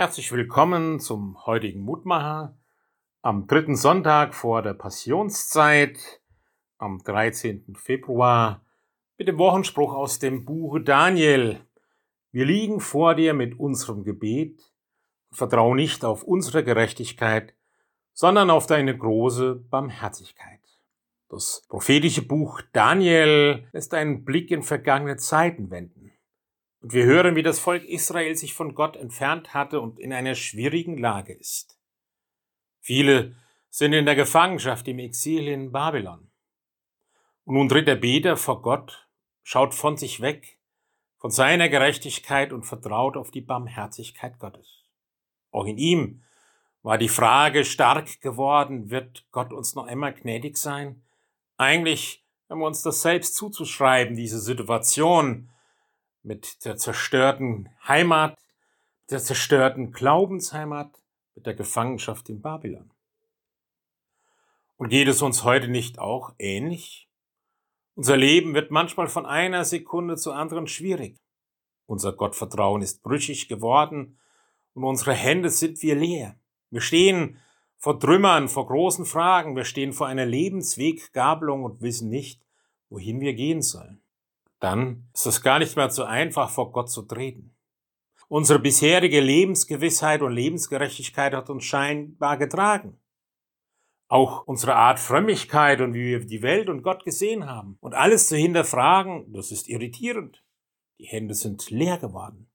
Herzlich willkommen zum heutigen Mutmacher am dritten Sonntag vor der Passionszeit, am 13. Februar, mit dem Wochenspruch aus dem Buche Daniel. Wir liegen vor dir mit unserem Gebet und vertrauen nicht auf unsere Gerechtigkeit, sondern auf deine große Barmherzigkeit. Das prophetische Buch Daniel lässt einen Blick in vergangene Zeiten wenden. Und wir hören, wie das Volk Israel sich von Gott entfernt hatte und in einer schwierigen Lage ist. Viele sind in der Gefangenschaft im Exil in Babylon. Und nun tritt der Beter vor Gott, schaut von sich weg, von seiner Gerechtigkeit und vertraut auf die Barmherzigkeit Gottes. Auch in ihm war die Frage stark geworden, wird Gott uns noch einmal gnädig sein? Eigentlich haben wir uns das selbst zuzuschreiben, diese Situation, mit der zerstörten Heimat, der zerstörten Glaubensheimat, mit der Gefangenschaft in Babylon. Und geht es uns heute nicht auch ähnlich? Unser Leben wird manchmal von einer Sekunde zur anderen schwierig. Unser Gottvertrauen ist brüchig geworden und unsere Hände sind wir leer. Wir stehen vor Trümmern, vor großen Fragen, wir stehen vor einer Lebensweggabelung und wissen nicht, wohin wir gehen sollen dann ist es gar nicht mehr so einfach, vor Gott zu treten. Unsere bisherige Lebensgewissheit und Lebensgerechtigkeit hat uns scheinbar getragen. Auch unsere Art Frömmigkeit und wie wir die Welt und Gott gesehen haben. Und alles zu hinterfragen, das ist irritierend. Die Hände sind leer geworden.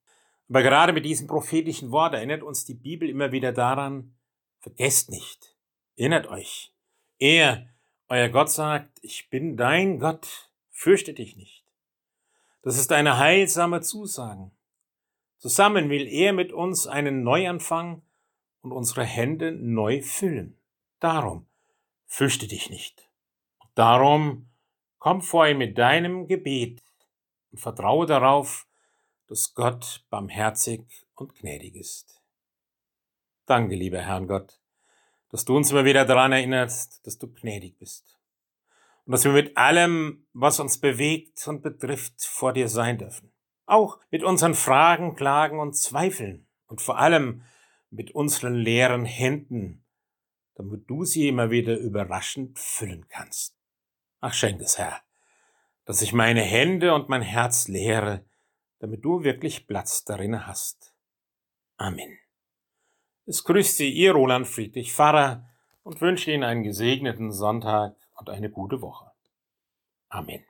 Aber gerade mit diesem prophetischen Wort erinnert uns die Bibel immer wieder daran, vergesst nicht, erinnert euch. Er, euer Gott sagt, ich bin dein Gott, fürchte dich nicht. Das ist eine heilsame Zusage. Zusammen will er mit uns einen Neuanfang und unsere Hände neu füllen. Darum fürchte dich nicht. Darum komm vor ihm mit deinem Gebet und vertraue darauf, dass Gott barmherzig und gnädig ist. Danke, lieber Herrn Gott, dass du uns immer wieder daran erinnerst, dass du gnädig bist und dass wir mit allem, was uns bewegt und betrifft, vor dir sein dürfen. Auch mit unseren Fragen, Klagen und Zweifeln und vor allem mit unseren leeren Händen, damit du sie immer wieder überraschend füllen kannst. Ach, schenk es, Herr, dass ich meine Hände und mein Herz leere, damit du wirklich Platz darin hast. Amen. Es grüßt Sie, Ihr Roland Friedrich Pfarrer und wünsche Ihnen einen gesegneten Sonntag und eine gute Woche. Amen.